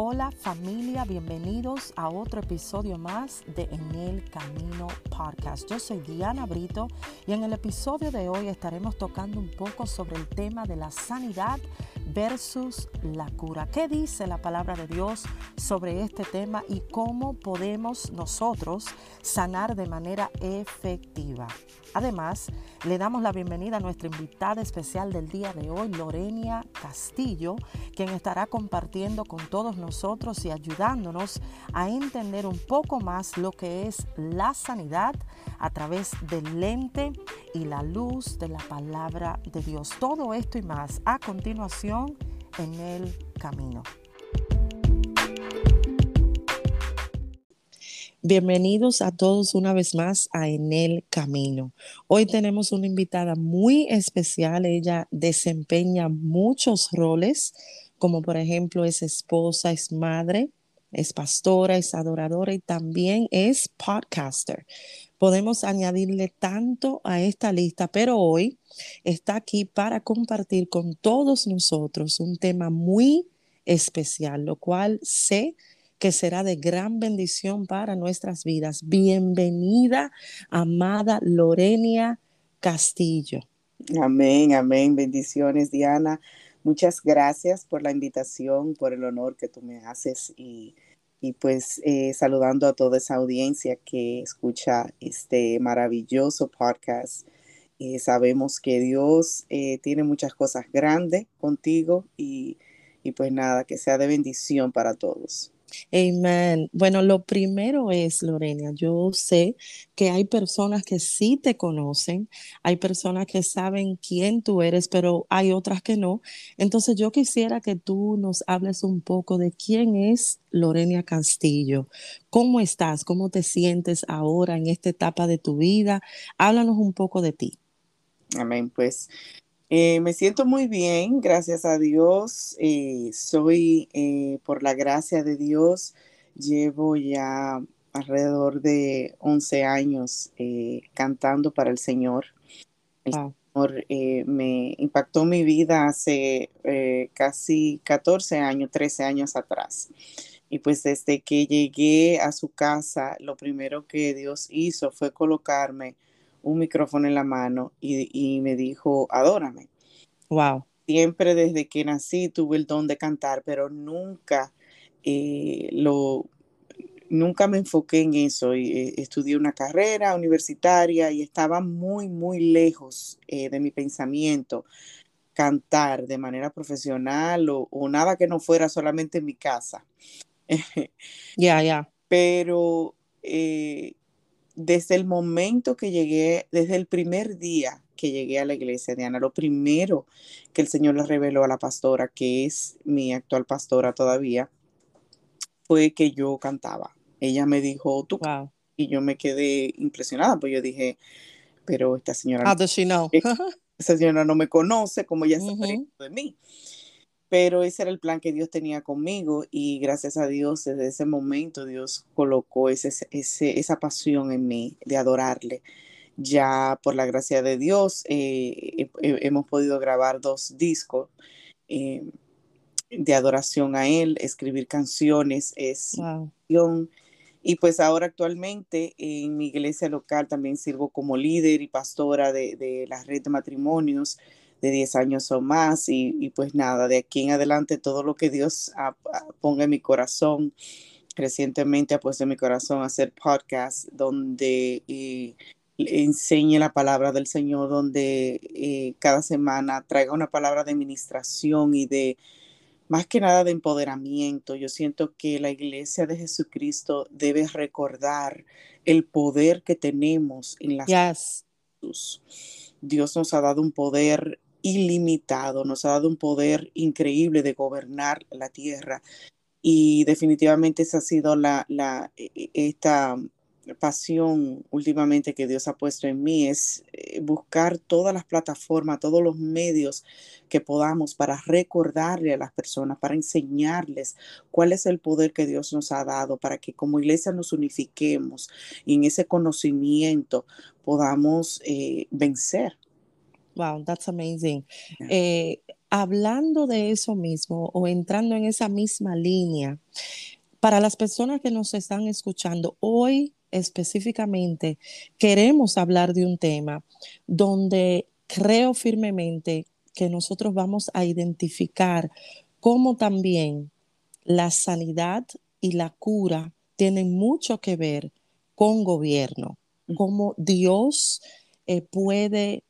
Hola familia, bienvenidos a otro episodio más de En el Camino Podcast. Yo soy Diana Brito y en el episodio de hoy estaremos tocando un poco sobre el tema de la sanidad versus la cura. ¿Qué dice la palabra de Dios sobre este tema y cómo podemos nosotros sanar de manera efectiva? Además, le damos la bienvenida a nuestra invitada especial del día de hoy, Lorenia Castillo, quien estará compartiendo con todos nosotros y ayudándonos a entender un poco más lo que es la sanidad a través del lente y la luz de la palabra de Dios. Todo esto y más a continuación en el camino. Bienvenidos a todos una vez más a En el Camino. Hoy tenemos una invitada muy especial. Ella desempeña muchos roles, como por ejemplo es esposa, es madre, es pastora, es adoradora y también es podcaster. Podemos añadirle tanto a esta lista, pero hoy está aquí para compartir con todos nosotros un tema muy especial, lo cual sé que será de gran bendición para nuestras vidas. Bienvenida, amada Lorenia Castillo. Amén, amén. Bendiciones, Diana. Muchas gracias por la invitación, por el honor que tú me haces y, pues eh, saludando a toda esa audiencia que escucha este maravilloso podcast. Eh, sabemos que Dios eh, tiene muchas cosas grandes contigo y, y pues nada, que sea de bendición para todos. Amén. Bueno, lo primero es, Lorena, yo sé que hay personas que sí te conocen, hay personas que saben quién tú eres, pero hay otras que no. Entonces yo quisiera que tú nos hables un poco de quién es Lorena Castillo. ¿Cómo estás? ¿Cómo te sientes ahora en esta etapa de tu vida? Háblanos un poco de ti. Amén. Pues eh, me siento muy bien, gracias a Dios. Eh, soy, eh, por la gracia de Dios, llevo ya alrededor de 11 años cantando para el Señor. El Señor me impactó mi vida hace casi 14 años, 13 años atrás. Y pues desde que llegué a su casa, lo primero que Dios hizo fue colocarme un micrófono en la mano y, me dijo, adórame. Wow. Siempre desde que nací tuve el don de cantar, pero nunca eh, lo, nunca me enfoqué en eso. Eh, estudié una carrera universitaria y estaba muy, muy lejos eh, de mi pensamiento cantar de manera profesional o, nada que no fuera solamente en mi casa. Ya, ya. Pero desde el momento que llegué, desde el primer día que llegué a la iglesia, Diana, lo primero que el Señor le reveló a la pastora, que es mi actual pastora todavía, fue que yo cantaba. Ella me dijo, tú, y yo me quedé impresionada, pues yo dije, pero esta señora... How does she know? esa señora no me conoce, como ella está de mí pero ese era el plan que Dios tenía conmigo y gracias a Dios desde ese momento Dios colocó ese, esa pasión en mí de adorarle. Ya por la gracia de Dios eh, hemos podido grabar dos discos eh, de adoración a Él, escribir canciones, es y pues ahora actualmente en mi iglesia local también sirvo como líder y pastora de, de la red de matrimonios de 10 años o más y, pues nada, de aquí en adelante todo lo que Dios ponga en mi corazón. Recientemente ha puesto en mi corazón hacer podcast donde eh, enseñe la palabra del Señor, donde eh, cada semana traiga una palabra de administración y de más que nada de empoderamiento. Yo siento que la iglesia de Jesucristo debe recordar el poder que tenemos en las yes. Dios nos ha dado un poder ilimitado, nos ha dado un poder increíble de gobernar la tierra. Y definitivamente esa ha sido la, la e, e, esta pasión últimamente que Dios ha puesto en mí es eh, buscar todas las plataformas, todos los medios que podamos para recordarle a las personas, para enseñarles cuál es el poder que Dios nos ha dado, para que como iglesia nos unifiquemos y en ese conocimiento podamos eh, vencer Wow, that's amazing. Eh, hablando de eso mismo o entrando en esa misma línea, para las personas que nos están escuchando hoy específicamente, queremos hablar de un tema donde creo firmemente que nosotros vamos a identificar cómo también la sanidad y la cura tienen mucho que ver con gobierno, cómo Dios eh, puede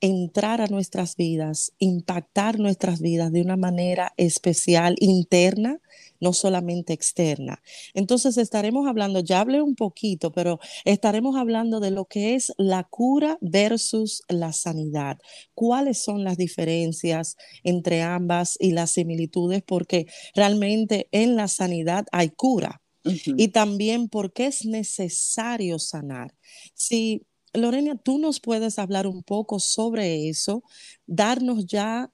entrar a nuestras vidas, impactar nuestras vidas de una manera especial, interna, no solamente externa. Entonces estaremos hablando, ya hablé un poquito, pero estaremos hablando de lo que es la cura versus la sanidad. ¿Cuáles son las diferencias entre ambas y las similitudes? Porque realmente en la sanidad hay cura. Y también porque es necesario sanar. Si Lorena, tú nos puedes hablar un poco sobre eso, darnos ya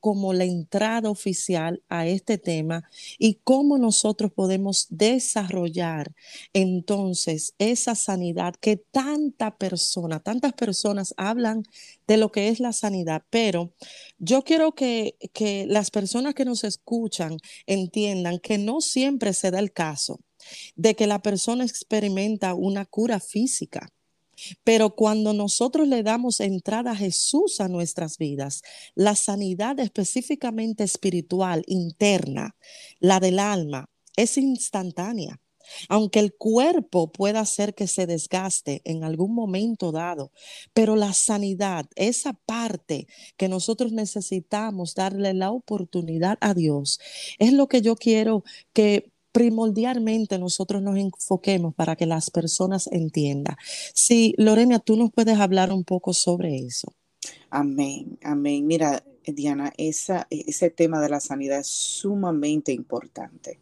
como la entrada oficial a este tema y cómo nosotros podemos desarrollar entonces esa sanidad que tanta persona, tantas personas hablan de lo que es la sanidad, pero yo quiero que, que las personas que nos escuchan entiendan que no siempre se da el caso de que la persona experimenta una cura física pero cuando nosotros le damos entrada a Jesús a nuestras vidas, la sanidad específicamente espiritual, interna, la del alma, es instantánea. Aunque el cuerpo pueda hacer que se desgaste en algún momento dado, pero la sanidad, esa parte que nosotros necesitamos darle la oportunidad a Dios, es lo que yo quiero que primordialmente nosotros nos enfoquemos para que las personas entiendan. Sí, Lorena, tú nos puedes hablar un poco sobre eso. Amén, amén. Mira, Diana, esa, ese tema de la sanidad es sumamente importante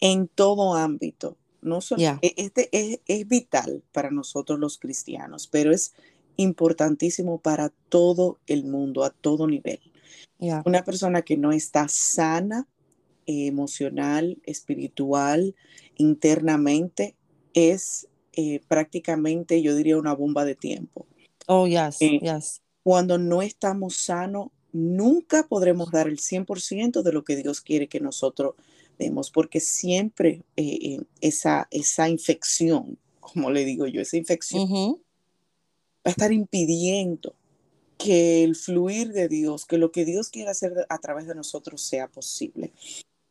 en todo ámbito. No solo, e, este es, es, vital para nosotros los cristianos, pero es importantísimo para todo el mundo, a todo nivel. Una persona que no está sana emocional, espiritual, internamente, es eh, prácticamente, yo diría, una bomba de tiempo. Oh, yes, eh, yes. Cuando no estamos sanos, nunca podremos dar el 100% de lo que Dios quiere que nosotros demos, porque siempre eh, esa, esa infección, como le digo yo, esa infección va a estar impidiendo que el fluir de Dios, que lo que Dios quiere hacer a través de nosotros sea posible.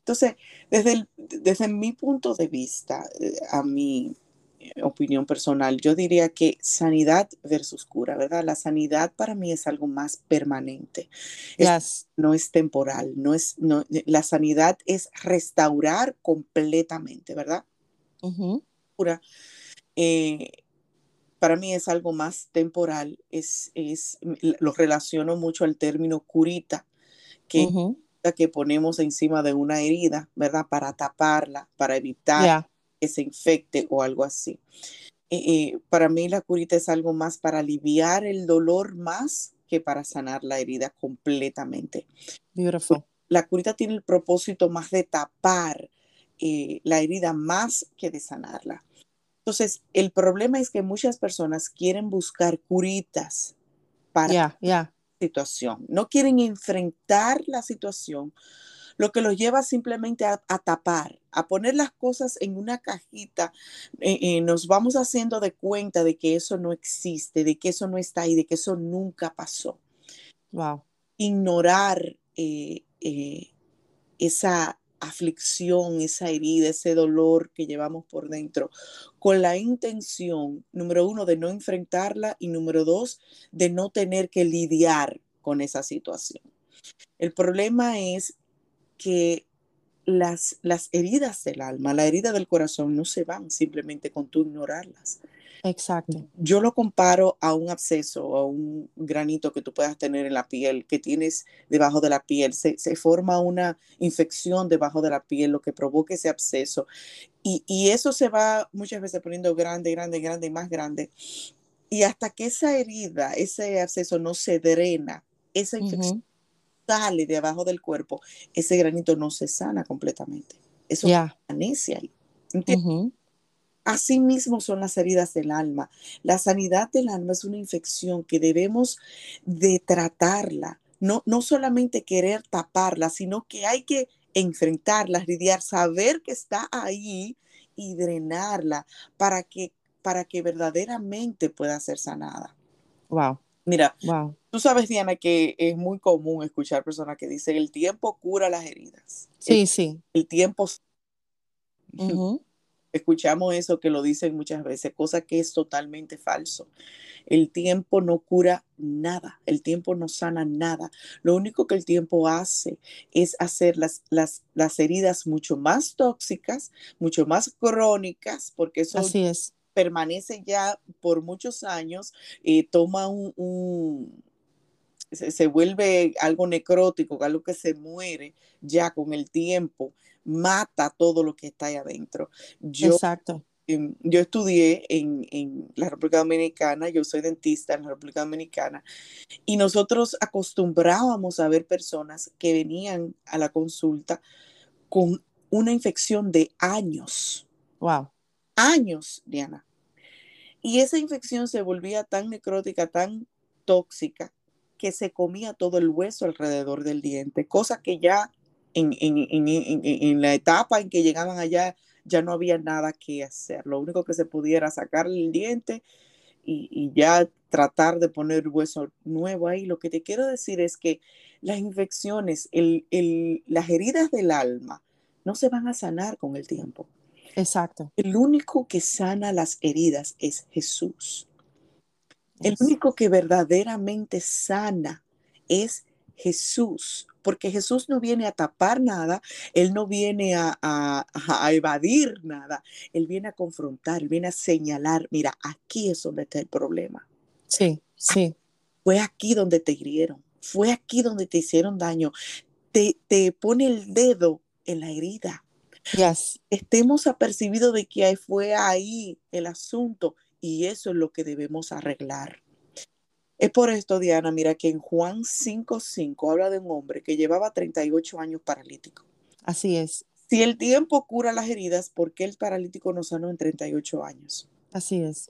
Entonces, desde, desde mi punto de vista, eh, a mi eh, opinión personal, yo diría que sanidad versus cura, ¿verdad? La sanidad para mí es algo más permanente. no es temporal, no es, no, eh, la sanidad es restaurar completamente, ¿verdad? Cura. para mí es algo más temporal, es, es, lo relaciono mucho al término curita, que que ponemos encima de una herida, ¿verdad? Para taparla, para evitar que se infecte o algo así. Eh, eh, para mí la curita es algo más para aliviar el dolor más que para sanar la herida completamente. Beautiful. La curita tiene el propósito más de tapar eh, la herida más que de sanarla. Entonces, el problema es que muchas personas quieren buscar curitas para situación, no quieren enfrentar la situación, lo que los lleva simplemente a, tapar, a poner las cosas en una cajita, eh, eh, nos vamos haciendo de cuenta de que eso no existe, de que eso no está ahí, de que eso nunca pasó. Wow. Ignorar eh, esa aflicción, esa herida, ese dolor que llevamos por dentro, con la intención, número uno, de no enfrentarla y número dos, de no tener que lidiar con esa situación. El problema es que las, las heridas del alma, la herida del corazón no se van simplemente con tú ignorarlas. Exacto. Yo lo comparo a un absceso o a un granito que tú puedas tener en la piel, que tienes debajo de la piel. Se, forma una infección debajo de la piel, lo que provoca ese absceso. Y, y, eso se va muchas veces poniendo grande, grande, grande y más grande. Y hasta que esa herida, ese absceso no se drena, esa infección sale de abajo del cuerpo, ese granito no se sana completamente. Eso permanece ahí. Así mismo son las heridas del alma. La sanidad del alma es una infección que debemos de tratarla, no, no solamente querer taparla, sino que hay que enfrentarla, lidiar, saber que está ahí y drenarla para que, para que verdaderamente pueda ser sanada. Wow. Mira, wow. tú sabes, Diana, que es muy común escuchar personas que dicen el tiempo cura las heridas. Sí, sí. El tiempo escuchamos eso que lo dicen muchas veces, cosa que es totalmente falso. El tiempo no cura nada, el tiempo no sana nada. Lo único que el tiempo hace es hacer las, las, las heridas mucho más tóxicas, mucho más crónicas, porque eso Así es. Permanece ya por muchos años, y eh, toma un, se, se, vuelve algo necrótico, algo que se muere ya con el tiempo mata todo lo que está ahí adentro. Yo, Exacto. yo estudié en, en, la República Dominicana, yo soy dentista en la República Dominicana, y nosotros acostumbrábamos a ver personas que venían a la consulta con una infección de años. Wow. Años, Diana. Y esa infección se volvía tan necrótica, tan tóxica, que se comía todo el hueso alrededor del diente, cosa que ya en, la etapa en que llegaban allá ya no había nada que hacer. Lo único que se pudiera sacar el diente y, ya tratar de poner hueso nuevo ahí. Lo que te quiero decir es que las infecciones, las heridas del alma, no se van a sanar con el tiempo. Exacto. El único que sana las heridas es Jesús. El único que verdaderamente sana es Jesús porque Jesús no viene a tapar nada, Él no viene a, evadir nada, Él viene a confrontar, Él viene a señalar, mira, aquí es donde está el problema. Sí, sí. Fue aquí donde te hirieron, fue aquí donde te hicieron daño, te, te pone el dedo en la herida. Yes. Estemos apercibidos de que fue ahí el asunto y eso es lo que debemos arreglar. Es por esto, Diana, mira que en Juan 5.5 habla de un hombre que llevaba 38 años paralítico. Así es. Si el tiempo cura las heridas, ¿por qué el paralítico no sanó en 38 años? Así es.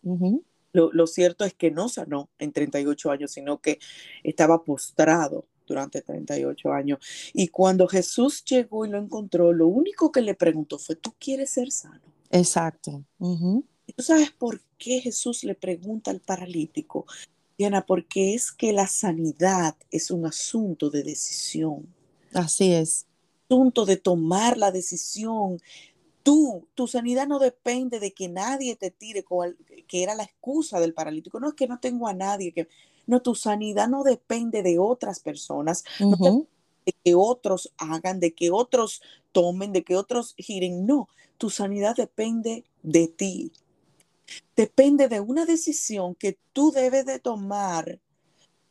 lo, lo, cierto es que no sanó en 38 años, sino que estaba postrado durante 38 años. Y cuando Jesús llegó y lo encontró, lo único que le preguntó fue, ¿tú quieres ser sano? Exacto. ¿Tú sabes por qué Jesús le pregunta al paralítico? Diana, porque es que la sanidad es un asunto de decisión. Así es. Asunto de tomar la decisión. Tú, tu sanidad no depende de que nadie te tire, que era la excusa del paralítico. No es que no tengo a nadie que... No, tu sanidad no depende de otras personas, de que otros hagan, de que otros tomen, de que otros giren. No, tu sanidad depende de ti depende de una decisión que tú debes de tomar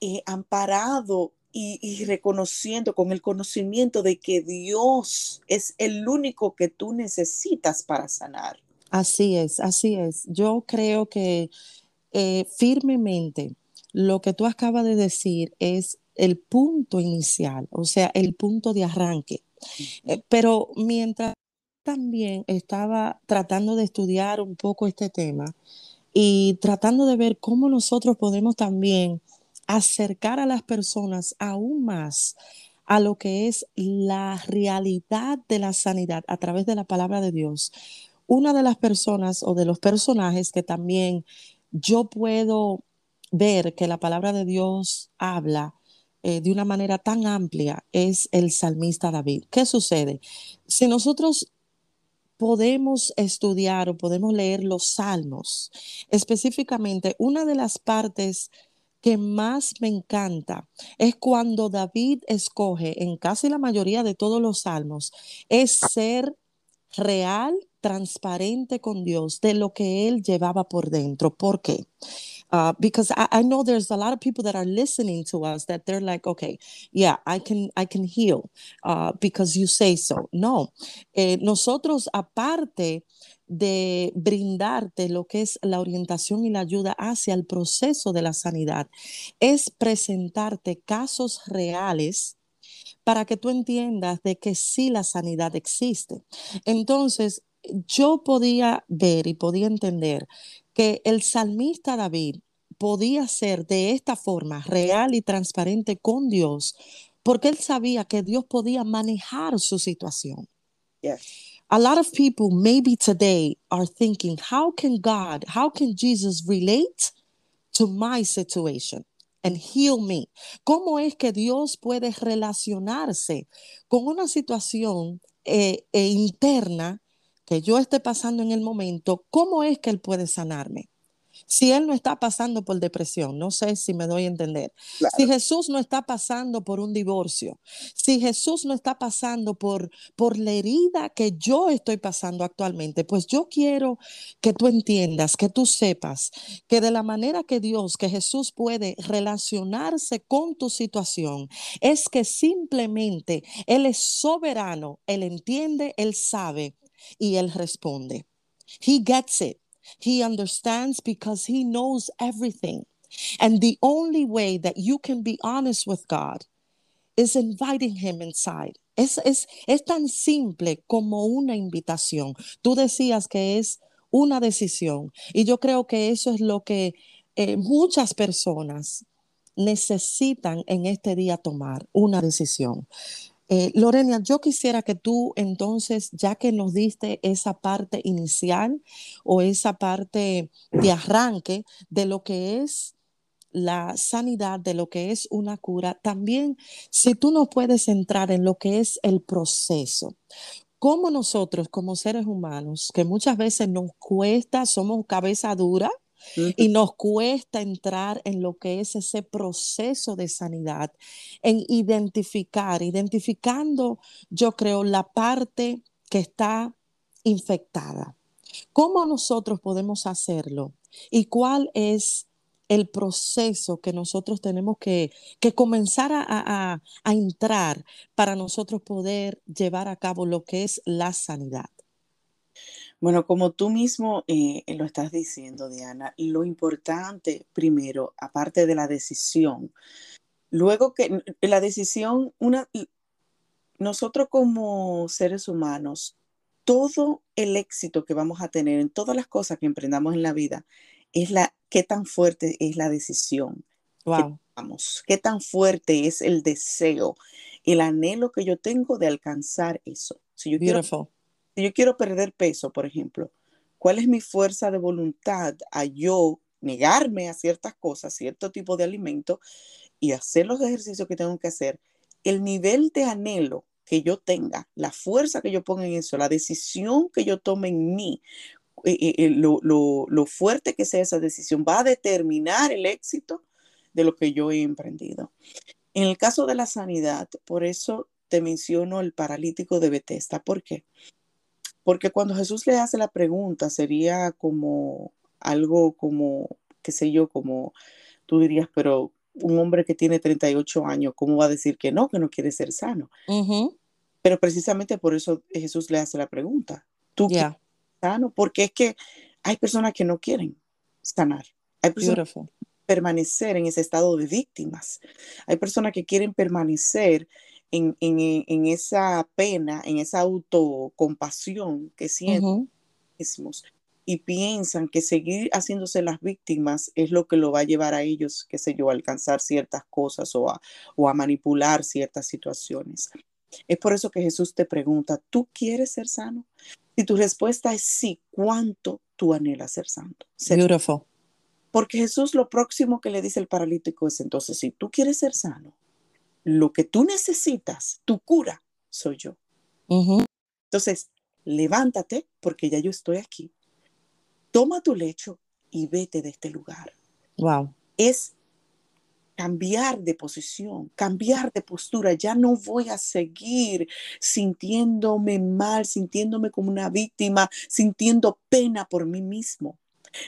eh, amparado y, reconociendo con el conocimiento de que Dios es el único que tú necesitas para sanar. Así es, así es. Yo creo que eh, firmemente lo que tú acabas de decir es el punto inicial, o sea, el punto de arranque. Eh, pero mientras también estaba tratando de estudiar un poco este tema y tratando de ver cómo nosotros podemos también acercar a las personas aún más a lo que es la realidad de la sanidad a través de la palabra de Dios. Una de las personas o de los personajes que también yo puedo ver que la palabra de Dios habla eh, de una manera tan amplia es el salmista David. ¿Qué sucede? Si nosotros podemos estudiar o podemos leer los salmos. Específicamente, una de las partes que más me encanta es cuando David escoge en casi la mayoría de todos los salmos, es ser real, transparente con Dios de lo que él llevaba por dentro. ¿Por qué? Uh, because I, I, know there's a lot of people that are listening to us that they're like, okay, yeah, I can I can heal uh, because you say so. No, eh, nosotros aparte de brindarte lo que es la orientación y la ayuda hacia el proceso de la sanidad, es presentarte casos reales para que tú entiendas de que sí la sanidad existe. Entonces, yo podía ver y podía entender que el salmista David podía ser de esta forma real y transparente con Dios, porque él sabía que Dios podía manejar su situación. A lot of people maybe today are thinking, how can God, how can Jesus relate to my situation and heal me? ¿Cómo es que Dios puede relacionarse con una situación eh, e interna que yo esté pasando en el momento? ¿Cómo es que Él puede sanarme? Si él no está pasando por depresión, no sé si me doy a entender. Si Jesús no está pasando por un divorcio, si Jesús no está pasando por, por la herida que yo estoy pasando actualmente, pues yo quiero que tú entiendas, que tú sepas que de la manera que Dios, que Jesús puede relacionarse con tu situación, es que simplemente Él es soberano, Él entiende, Él sabe y Él responde. He gets it. He understands because he knows everything. And the only way that you can be honest with God is inviting him inside. Es, es, es tan simple como una invitación. Tú decías que es una decisión y yo creo que eso es lo que eh, muchas personas necesitan en este día tomar, una decisión. Eh, Lorena, yo quisiera que tú entonces, ya que nos diste esa parte inicial o esa parte de arranque de lo que es la sanidad, de lo que es una cura, también si tú nos puedes entrar en lo que es el proceso. Cómo nosotros como seres humanos, que muchas veces nos cuesta, somos cabeza dura, y nos cuesta entrar en lo que es ese proceso de sanidad, en identificar, identificando, yo creo, la parte que está infectada. ¿Cómo nosotros podemos hacerlo? ¿Y cuál es el proceso que nosotros tenemos que, comenzar a entrar para nosotros poder llevar a cabo lo que es la sanidad? Bueno, como tú mismo eh, lo estás diciendo, Diana, lo importante primero, aparte de la decisión, luego que la decisión, una, nosotros como seres humanos, todo el éxito que vamos a tener en todas las cosas que emprendamos en la vida es la qué tan fuerte es la decisión. Wow. Vamos, qué tan fuerte es el deseo, el anhelo que yo tengo de alcanzar eso. Si yo Beautiful. Si yo quiero perder peso, por ejemplo, ¿cuál es mi fuerza de voluntad a yo negarme a ciertas cosas, cierto tipo de alimento y hacer los ejercicios que tengo que hacer? El nivel de anhelo que yo tenga, la fuerza que yo ponga en eso, la decisión que yo tome en mí, eh, eh, eh, lo, lo, fuerte que sea esa decisión va a determinar el éxito de lo que yo he emprendido. En el caso de la sanidad, por eso te menciono el paralítico de Bethesda. ¿Por qué? Porque cuando Jesús le hace la pregunta, sería como algo como, qué sé yo, como tú dirías, pero un hombre que tiene 38 años, ¿cómo va a decir que no, que no quiere ser sano? Pero precisamente por eso Jesús le hace la pregunta. ¿Tú quieres ser sano? Porque es que hay personas que no quieren sanar. Hay personas que permanecer en ese estado de víctimas. Hay personas que quieren permanecer en, esa pena, en esa autocompasión que sienten mismos y piensan que seguir haciéndose las víctimas es lo que lo va a llevar a ellos, qué sé yo, a alcanzar ciertas cosas o a, o a manipular ciertas situaciones. Es por eso que Jesús te pregunta, ¿tú quieres ser sano? Si tu respuesta es sí, ¿cuánto tú anhelas ser santo? Beautiful. Porque Jesús lo próximo que le dice el paralítico es entonces, si tú quieres ser sano, lo que tú necesitas, tu cura, soy yo. Entonces, levántate porque ya yo estoy aquí. Toma tu lecho y vete de este lugar. Wow. Es cambiar de posición, cambiar de postura. Ya no voy a seguir sintiéndome mal, sintiéndome como una víctima, sintiendo pena por mí mismo.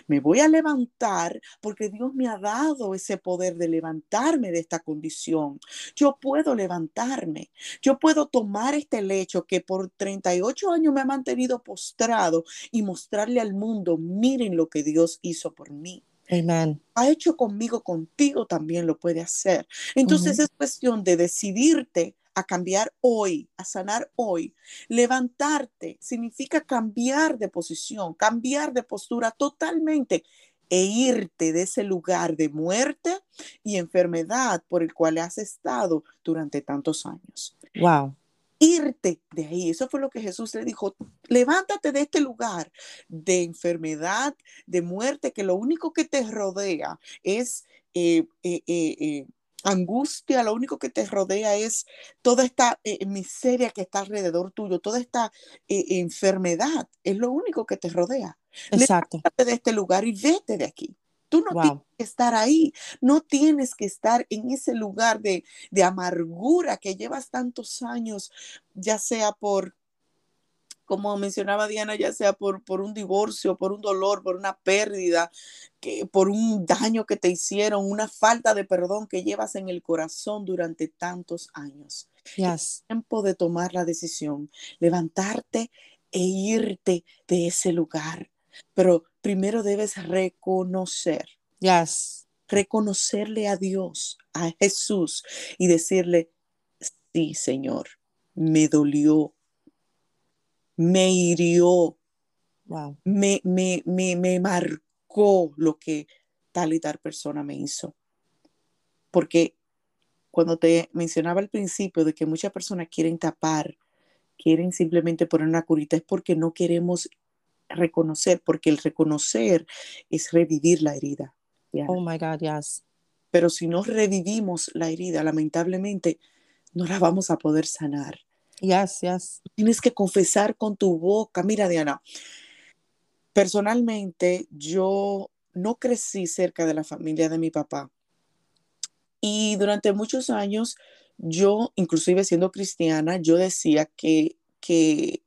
Me voy a levantar porque Dios me ha dado ese poder de levantarme de esta condición. Yo puedo levantarme. Yo puedo tomar este lecho que por 38 años me ha mantenido postrado y mostrarle al mundo, miren lo que Dios hizo por mí. Amen. Ha hecho conmigo, contigo también lo puede hacer. Entonces es cuestión de decidirte a cambiar hoy, a sanar hoy. Levantarte significa cambiar de posición, cambiar de postura totalmente e irte de ese lugar de muerte y enfermedad por el cual has estado durante tantos años. Wow. Irte de ahí. Eso fue lo que Jesús le dijo. Levántate de este lugar de enfermedad, de muerte, que lo único que te rodea es eh, eh, eh, angustia, lo único que te rodea es toda esta miseria que está alrededor tuyo, toda esta enfermedad, es lo único que te rodea. Exacto. Levántate de este lugar y vete de aquí. Tú no tienes que estar ahí, no tienes que estar en ese lugar de, de amargura que llevas tantos años, ya sea por como mencionaba Diana, ya sea por, por un divorcio, por un dolor, por una pérdida, que, por un daño que te hicieron, una falta de perdón que llevas en el corazón durante tantos años. Es tiempo de tomar la decisión, levantarte e irte de ese lugar. Pero primero debes reconocer. Yes. Reconocerle a Dios, a Jesús y decirle, sí, Señor, me dolió me hirió, me, me, me, me marcó lo que tal y tal persona me hizo. Porque cuando te mencionaba al principio de que muchas personas quieren tapar, quieren simplemente poner una curita, es porque no queremos reconocer, porque el reconocer es revivir la herida. Oh my God, yes. Pero si no revivimos la herida, lamentablemente no la vamos a poder sanar. Yes, yes. Tienes que confesar con tu boca. Mira, Diana, personalmente yo no crecí cerca de la familia de mi papá. Y durante muchos años, yo, inclusive siendo cristiana, yo decía que, que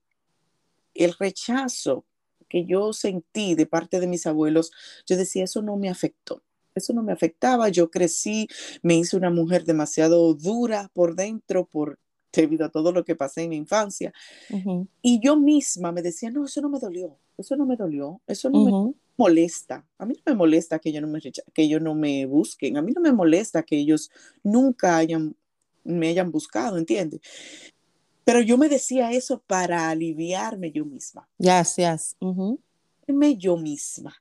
el rechazo que yo sentí de parte de mis abuelos, yo decía, eso no me afectó. Eso no me afectaba. Yo crecí, me hice una mujer demasiado dura por dentro, por debido a todo lo que pasé en mi infancia. Y yo misma me decía, no, eso no me dolió, eso no me dolió, eso no me molesta. A mí no me molesta que ellos no me, que ellos no me busquen, a mí no me molesta que ellos nunca hayan, me hayan buscado, ¿entiendes? Pero yo me decía eso para aliviarme yo misma. Yes, yes. Yo misma.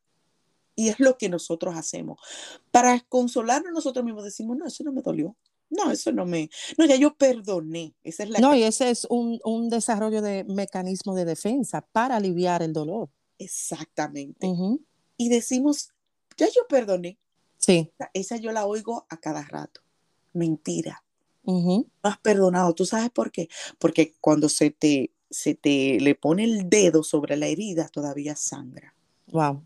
Y es lo que nosotros hacemos. Para consolarnos nosotros mismos decimos, no, eso no me dolió. No, eso no me. No, ya yo perdoné. Esa es la. No, y ese es un, desarrollo de mecanismo de defensa para aliviar el dolor. Exactamente. Y decimos, ya yo perdoné. Sí. Esa yo la oigo a cada rato. Mentira. No has perdonado. ¿Tú sabes por qué? Porque cuando se te, se te le pone el dedo sobre la herida, todavía sangra. Wow.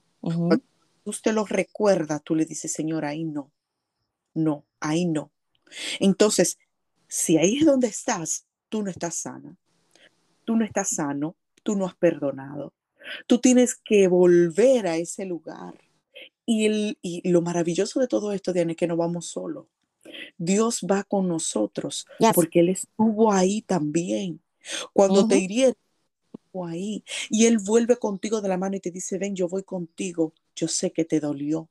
Usted lo recuerda, tú le dices, Señor, ahí no. No, ahí no entonces, si ahí es donde estás, tú no estás sana, tú no estás sano, tú no has perdonado. Tú tienes que volver a ese lugar. Y, el, y lo maravilloso de todo esto, Diana, es que no vamos solo. Dios va con nosotros porque Él estuvo ahí también. Cuando te hirieron, estuvo ahí. Y Él vuelve contigo de la mano y te dice, ven, yo voy contigo. Yo sé que te dolió.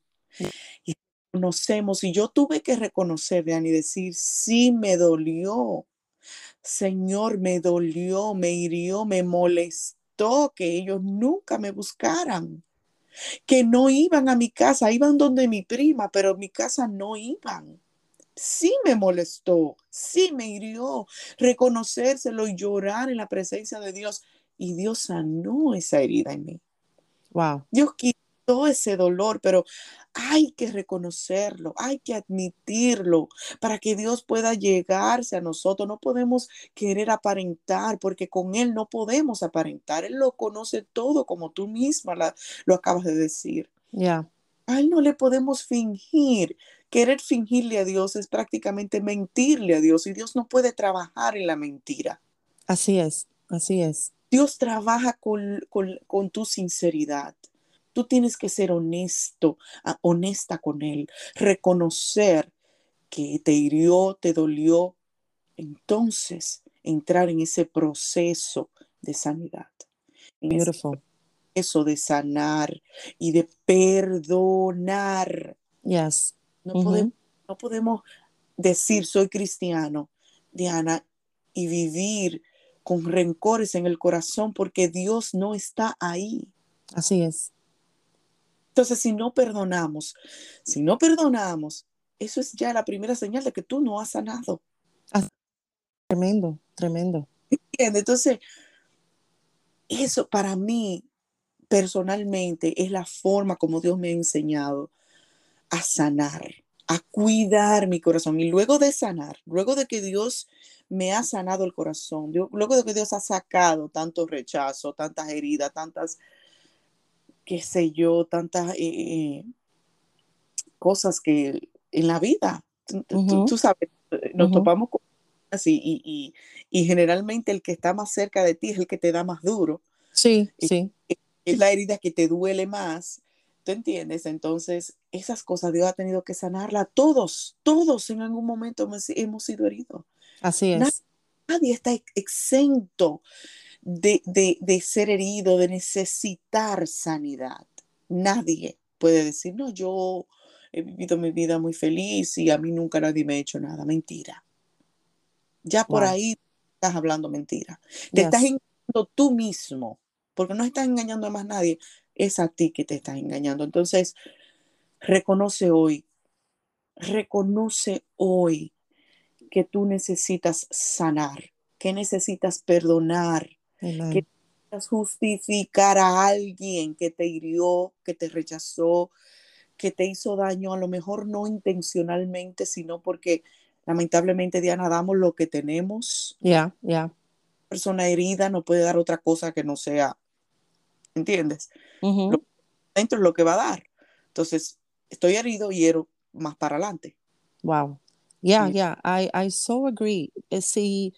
Y conocemos y yo tuve que reconocer, Vean, y decir, sí me dolió. Señor, me dolió, me hirió, me molestó que ellos nunca me buscaran, que no iban a mi casa, iban donde mi prima, pero mi casa no iban. Sí me molestó, sí me hirió reconocérselo y llorar en la presencia de Dios. Y Dios sanó esa herida en mí. Wow. Dios quitó ese dolor, pero hay que reconocerlo, hay que admitirlo para que Dios pueda llegarse a nosotros. No podemos querer aparentar porque con Él no podemos aparentar. Él lo conoce todo como tú misma lo acabas de decir. Ya. A Él no le podemos fingir. Querer fingirle a Dios es prácticamente mentirle a Dios y Dios no puede trabajar en la mentira. Así es, así es. Dios trabaja con, con tu sinceridad. Tú tienes que ser honesto, ah, honesta con Él, reconocer que te hirió, te dolió. Entonces, entrar en ese proceso de sanidad. Beautiful. Eso de sanar y de perdonar. Yes. No, podemos, no podemos decir soy cristiano, Diana, y vivir con rencores en el corazón porque Dios no está ahí. Así es. Entonces, si no perdonamos, si no perdonamos, eso es ya la primera señal de que tú no has sanado. Tremendo, tremendo. Entonces, eso para mí personalmente es la forma como Dios me ha enseñado a sanar, a cuidar mi corazón. Y luego de sanar, luego de que Dios me ha sanado el corazón, luego de que Dios ha sacado tanto rechazo, tantas heridas, tantas, qué sé yo, tantas eh, eh, cosas que en la vida, tú, sabes, nos topamos con así y, y, generalmente el que está más cerca de ti es el que te da más duro. Sí, sí. Es la herida que te duele más. ¿Tú entiendes? Entonces, esas cosas Dios ha tenido que sanarla. Todos, todos en algún momento hemos, sido heridos. Así es. Nadie, está exento de, de, ser herido, de necesitar sanidad. Nadie puede decir, no, yo he vivido mi vida muy feliz y a mí nunca nadie me ha hecho nada. Mentira. Ya por ahí estás hablando mentira. Te estás engañando tú mismo, porque no estás engañando a más nadie, es a ti que te estás engañando. Entonces, reconoce hoy, reconoce hoy que tú necesitas sanar, que necesitas perdonar, que justificar a alguien que te hirió, que te rechazó, que te hizo daño, a lo mejor no intencionalmente, sino porque lamentablemente, Diana, damos lo que tenemos. Ya, ya. Persona herida no puede dar otra cosa que no sea, ¿entiendes? dentro es lo que va a dar. Entonces, estoy herido y quiero más para adelante. Wow. Yeah, yeah, I, I so agree. Eh, si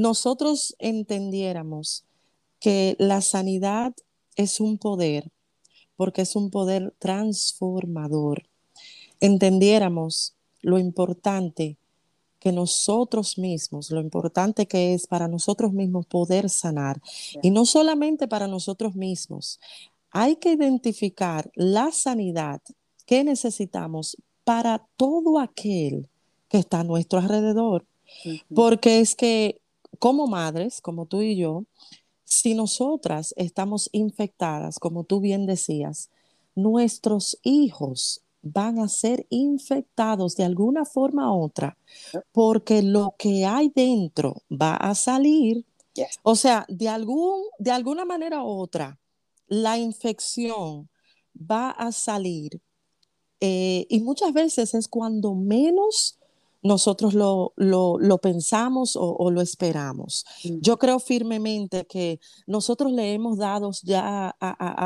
nosotros entendiéramos que la sanidad es un poder, porque es un poder transformador, entendiéramos lo importante que nosotros mismos, lo importante que es para nosotros mismos poder sanar. Y no solamente para nosotros mismos, hay que identificar la sanidad que necesitamos para todo aquel que está a nuestro alrededor. Porque es que como madres, como tú y yo, si nosotras estamos infectadas, como tú bien decías, nuestros hijos van a ser infectados de alguna forma u otra, porque lo que hay dentro va a salir. O sea, de, algún, de alguna manera u otra, la infección va a salir. Eh, y muchas veces es cuando menos nosotros lo, pensamos o, lo esperamos. Yo creo firmemente que nosotros le hemos dado ya,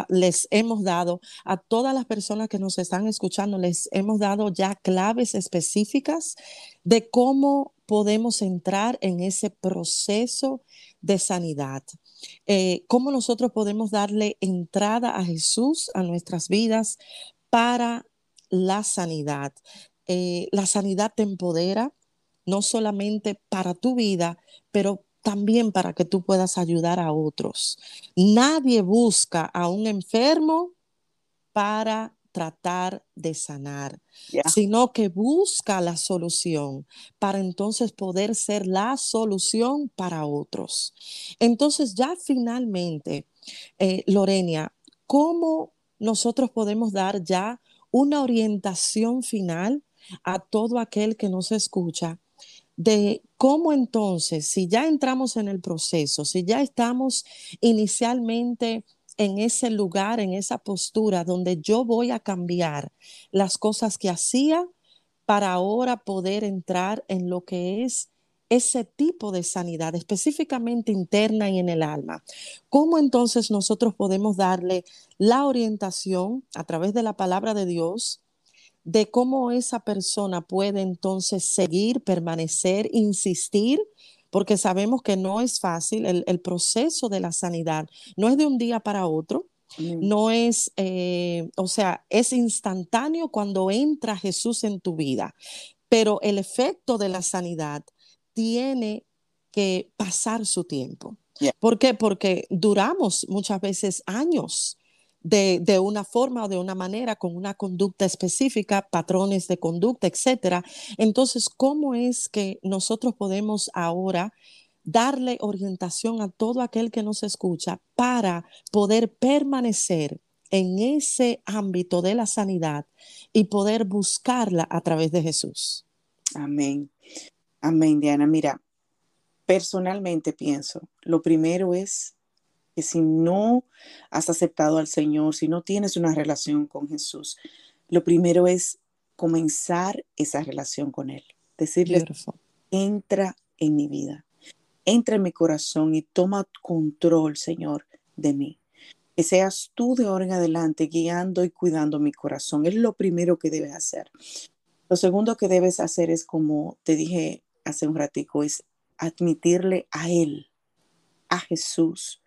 les hemos dado a todas las personas que nos están escuchando, les hemos dado ya claves específicas de cómo podemos entrar en ese proceso de sanidad. Eh, cómo nosotros podemos darle entrada a Jesús a nuestras vidas para la sanidad. Eh, la sanidad te empodera, no solamente para tu vida, pero también para que tú puedas ayudar a otros. Nadie busca a un enfermo para tratar de sanar, sino que busca la solución para entonces poder ser la solución para otros. Entonces ya finalmente, eh, Lorenia, ¿cómo nosotros podemos dar ya una orientación final a todo aquel que nos escucha de cómo entonces, si ya entramos en el proceso, si ya estamos inicialmente en ese lugar, en esa postura donde yo voy a cambiar las cosas que hacía para ahora poder entrar en lo que es ese tipo de sanidad específicamente interna y en el alma. ¿Cómo entonces nosotros podemos darle la orientación a través de la palabra de Dios de cómo esa persona puede entonces seguir, permanecer, insistir, porque sabemos que no es fácil, el, proceso de la sanidad no es de un día para otro, no es, eh, o sea, es instantáneo cuando entra Jesús en tu vida, pero el efecto de la sanidad tiene que pasar su tiempo. ¿Por qué? Porque duramos muchas veces años de, una forma o de una manera, con una conducta específica, patrones de conducta, etcétera. Entonces, ¿cómo es que nosotros podemos ahora darle orientación a todo aquel que nos escucha para poder permanecer en ese ámbito de la sanidad y poder buscarla a través de Jesús. Amén. Amén, Diana. Mira, personalmente pienso, lo primero es que si no has aceptado al Señor, si no tienes una relación con Jesús, lo primero es comenzar esa relación con Él. Decirle, entra en mi vida, entra en mi corazón y toma control, Señor, de mí. Que seas tú de ahora en adelante guiando y cuidando mi corazón. Es lo primero que debes hacer. Lo segundo que debes hacer es, como te dije hace un ratico, es admitirle a Él, a Jesús,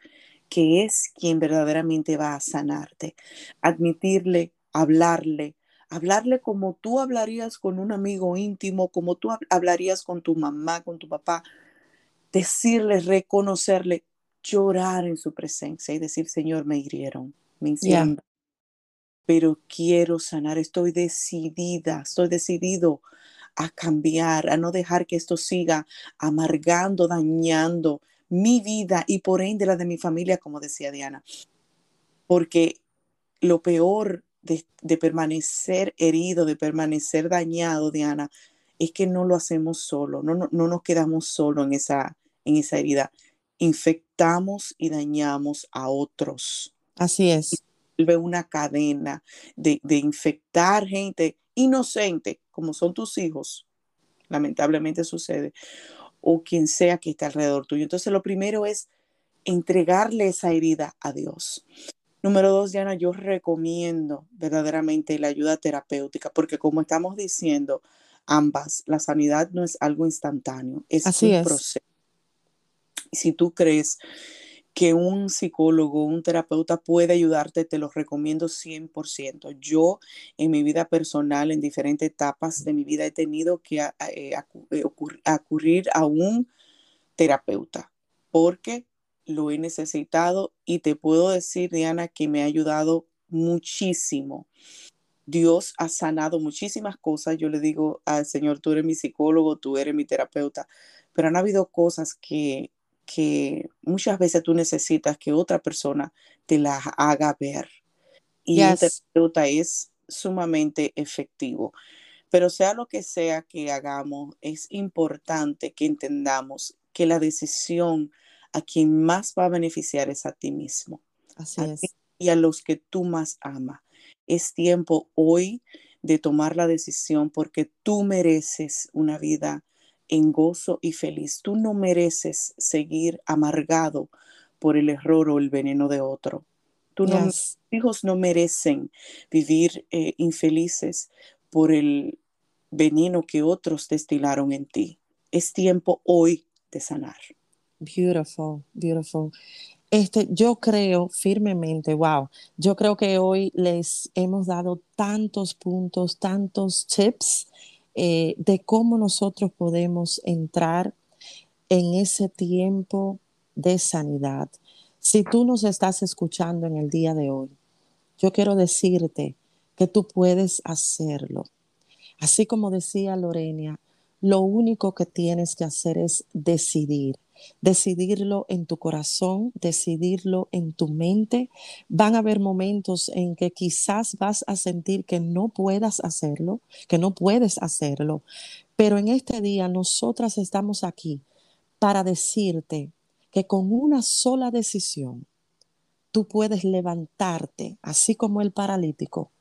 que es quien verdaderamente va a sanarte. Admitirle, hablarle, hablarle como tú hablarías con un amigo íntimo, como tú hablarías con tu mamá, con tu papá. Decirle, reconocerle, llorar en su presencia y decir, Señor, me hirieron, me hicieron, pero quiero sanar, estoy decidida, estoy decidido a cambiar, a no dejar que esto siga amargando, dañando mi vida y por ende la de mi familia, como decía Diana. Porque lo peor de, de permanecer herido, de permanecer dañado, Diana, es que no lo hacemos solo, no, no, no nos quedamos solo en esa, en esa herida infectamos y dañamos a otros. Así es. Vuelve una cadena de, infectar gente inocente, como son tus hijos, lamentablemente sucede, o quien sea que esté alrededor tuyo. Entonces, lo primero es entregarle esa herida a Dios. Número dos, Diana, yo recomiendo verdaderamente la ayuda terapéutica, porque como estamos diciendo, ambas, la sanidad no es algo instantáneo, es un proceso si tú crees que un psicólogo, un terapeuta puede ayudarte, te lo recomiendo 100%. Yo en mi vida personal, en diferentes etapas de mi vida, he tenido que eh, eh, acudir a un terapeuta porque lo he necesitado y te puedo decir, Diana, que me ha ayudado muchísimo. Dios ha sanado muchísimas cosas. Yo le digo al Señor, tú eres mi psicólogo, tú eres mi terapeuta, pero han habido cosas que que muchas veces tú necesitas que otra persona te la haga ver. Y el terapeuta es sumamente efectivo. Pero sea lo que sea que hagamos, es importante que entendamos que la decisión a quien más va a beneficiar es a ti mismo. Así es. Y a los que tú más amas. Es tiempo hoy de tomar la decisión porque tú mereces una vida en gozo y feliz. Tú no mereces seguir amargado por el error o el veneno de otro. Tus hijos no merecen vivir eh, infelices por el veneno que otros destilaron en ti. Es tiempo hoy de sanar. Beautiful, beautiful. Este, yo creo firmemente, wow, yo creo que hoy les hemos dado tantos puntos, tantos tips eh, de cómo nosotros podemos entrar en ese tiempo de sanidad. Si tú nos estás escuchando en el día de hoy, yo quiero decirte que tú puedes hacerlo. Así como decía Lorena, lo único que tienes que hacer es decidir decidirlo en tu corazón, decidirlo en tu mente. Van a haber momentos en que quizás vas a sentir que no puedas hacerlo, que no puedes hacerlo, pero en este día nosotras estamos aquí para decirte que con una sola decisión tú puedes levantarte, así como el paralítico,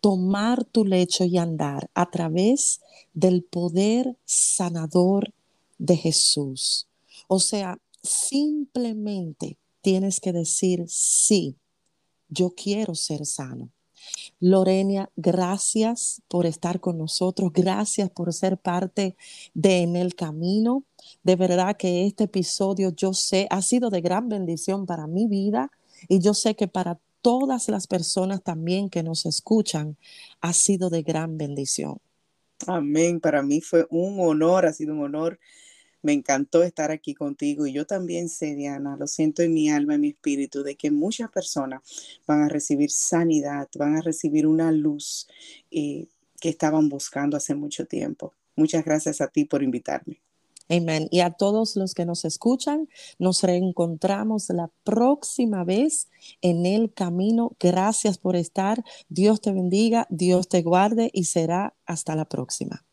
tomar tu lecho y andar a través del poder sanador de Jesús. O sea, simplemente tienes que decir sí, yo quiero ser sano. Lorena, gracias por estar con nosotros, gracias por ser parte de En el Camino. De verdad que este episodio yo sé ha sido de gran bendición para mi vida y yo sé que para todas las personas también que nos escuchan ha sido de gran bendición. Amén, para mí fue un honor, ha sido un honor me encantó estar aquí contigo y yo también sé, Diana, lo siento en mi alma, en mi espíritu, de que muchas personas van a recibir sanidad, van a recibir una luz eh, que estaban buscando hace mucho tiempo. Muchas gracias a ti por invitarme. Amén. Y a todos los que nos escuchan, nos reencontramos la próxima vez en el camino. Gracias por estar. Dios te bendiga, Dios te guarde y será hasta la próxima.